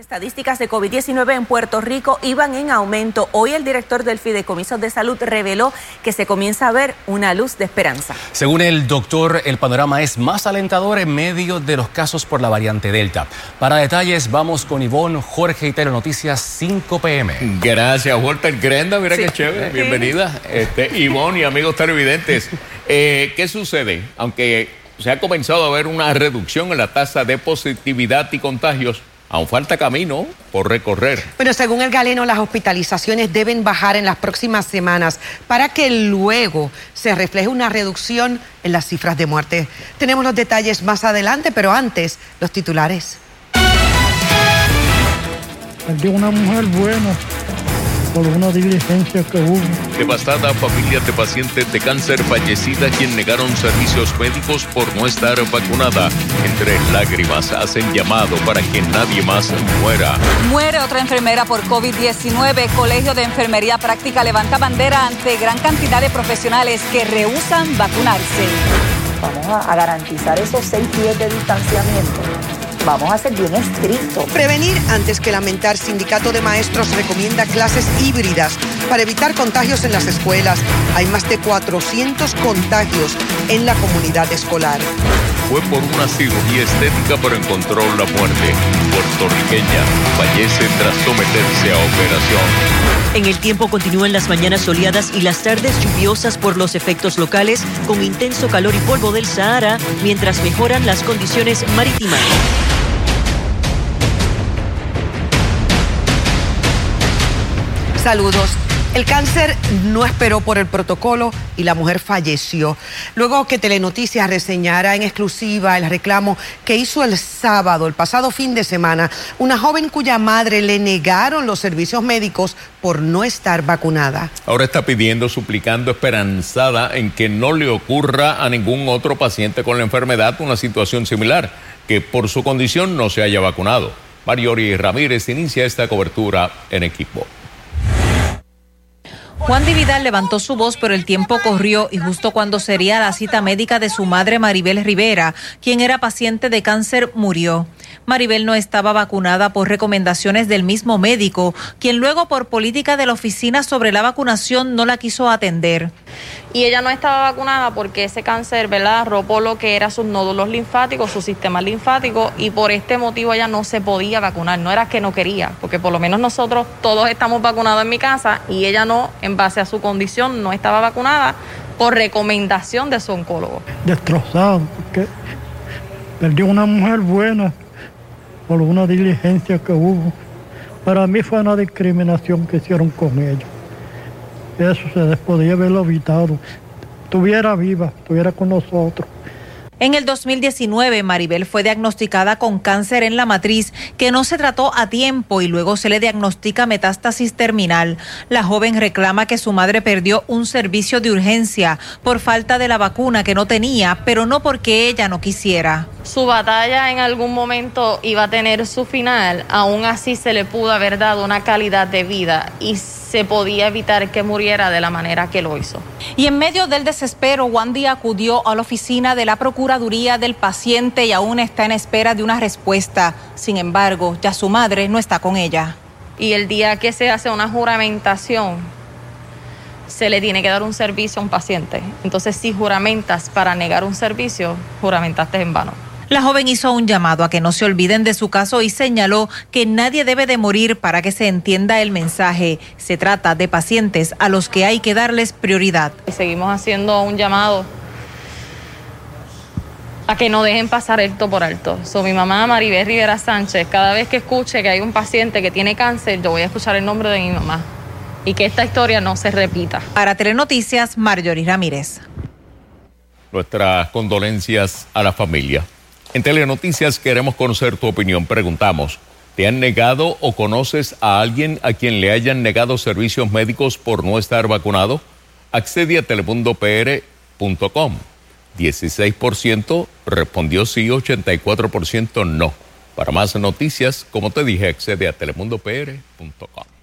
Estadísticas de COVID-19 en Puerto Rico iban en aumento. Hoy el director del Fideicomiso de Salud reveló que se comienza a ver una luz de esperanza. Según el doctor, el panorama es más alentador en medio de los casos por la variante Delta. Para detalles, vamos con Ivonne, Jorge y Telenoticias 5 PM. Gracias, Walter Grenda. Mira qué chévere. Bienvenida. Este, Ivonne y amigos televidentes. Eh, ¿Qué sucede? Aunque se ha comenzado a ver una reducción en la tasa de positividad y contagios, Aún falta camino por recorrer. Pero según el galeno, las hospitalizaciones deben bajar en las próximas semanas para que luego se refleje una reducción en las cifras de muerte. Tenemos los detalles más adelante, pero antes, los titulares. Perdí una mujer buena por una diligencia que hubo. Devastada familia de pacientes de cáncer fallecida quien negaron servicios médicos por no estar vacunada. Entre lágrimas hacen llamado para que nadie más muera. Muere otra enfermera por COVID-19. Colegio de Enfermería Práctica levanta bandera ante gran cantidad de profesionales que rehusan vacunarse. Vamos a garantizar esos seis pies de distanciamiento vamos a ser bien estrictos. Prevenir antes que lamentar. Sindicato de Maestros recomienda clases híbridas para evitar contagios en las escuelas. Hay más de 400 contagios en la comunidad escolar. Fue por una cirugía estética pero encontró la muerte. Puertorriqueña fallece tras someterse a operación. En el tiempo continúan las mañanas soleadas y las tardes lluviosas por los efectos locales con intenso calor y polvo del Sahara mientras mejoran las condiciones marítimas. Saludos. El cáncer no esperó por el protocolo y la mujer falleció. Luego que Telenoticias reseñara en exclusiva el reclamo que hizo el sábado, el pasado fin de semana, una joven cuya madre le negaron los servicios médicos por no estar vacunada. Ahora está pidiendo, suplicando, esperanzada en que no le ocurra a ningún otro paciente con la enfermedad una situación similar, que por su condición no se haya vacunado. Mariori Ramírez inicia esta cobertura en equipo. Juan Dividal levantó su voz, pero el tiempo corrió y justo cuando sería la cita médica de su madre Maribel Rivera, quien era paciente de cáncer, murió. Maribel no estaba vacunada por recomendaciones del mismo médico, quien luego por política de la oficina sobre la vacunación no la quiso atender. Y ella no estaba vacunada porque ese cáncer, ¿verdad?, robó lo que era sus nódulos linfáticos, su sistema linfático, y por este motivo ella no se podía vacunar. No era que no quería, porque por lo menos nosotros todos estamos vacunados en mi casa y ella no, en base a su condición, no estaba vacunada por recomendación de su oncólogo. Destrozado, porque perdió una mujer buena por una diligencia que hubo. Para mí fue una discriminación que hicieron con ella. Eso se podía haberlo evitado. Estuviera viva, estuviera con nosotros. En el 2019, Maribel fue diagnosticada con cáncer en la matriz que no se trató a tiempo y luego se le diagnostica metástasis terminal. La joven reclama que su madre perdió un servicio de urgencia por falta de la vacuna que no tenía, pero no porque ella no quisiera. Su batalla en algún momento iba a tener su final, aún así se le pudo haber dado una calidad de vida y se podía evitar que muriera de la manera que lo hizo. Y en medio del desespero, Wandy acudió a la oficina de la Procuraduría del paciente y aún está en espera de una respuesta. Sin embargo, ya su madre no está con ella. Y el día que se hace una juramentación, se le tiene que dar un servicio a un paciente. Entonces, si juramentas para negar un servicio, juramentaste en vano. La joven hizo un llamado a que no se olviden de su caso y señaló que nadie debe de morir para que se entienda el mensaje. Se trata de pacientes a los que hay que darles prioridad. Y seguimos haciendo un llamado a que no dejen pasar esto por alto. So, mi mamá Maribel Rivera Sánchez, cada vez que escuche que hay un paciente que tiene cáncer, yo voy a escuchar el nombre de mi mamá y que esta historia no se repita. Para Telenoticias, Marjorie Ramírez. Nuestras condolencias a la familia. En Telenoticias queremos conocer tu opinión. Preguntamos, ¿te han negado o conoces a alguien a quien le hayan negado servicios médicos por no estar vacunado? Accede a telemundopr.com. 16% respondió sí, 84% no. Para más noticias, como te dije, accede a telemundopr.com.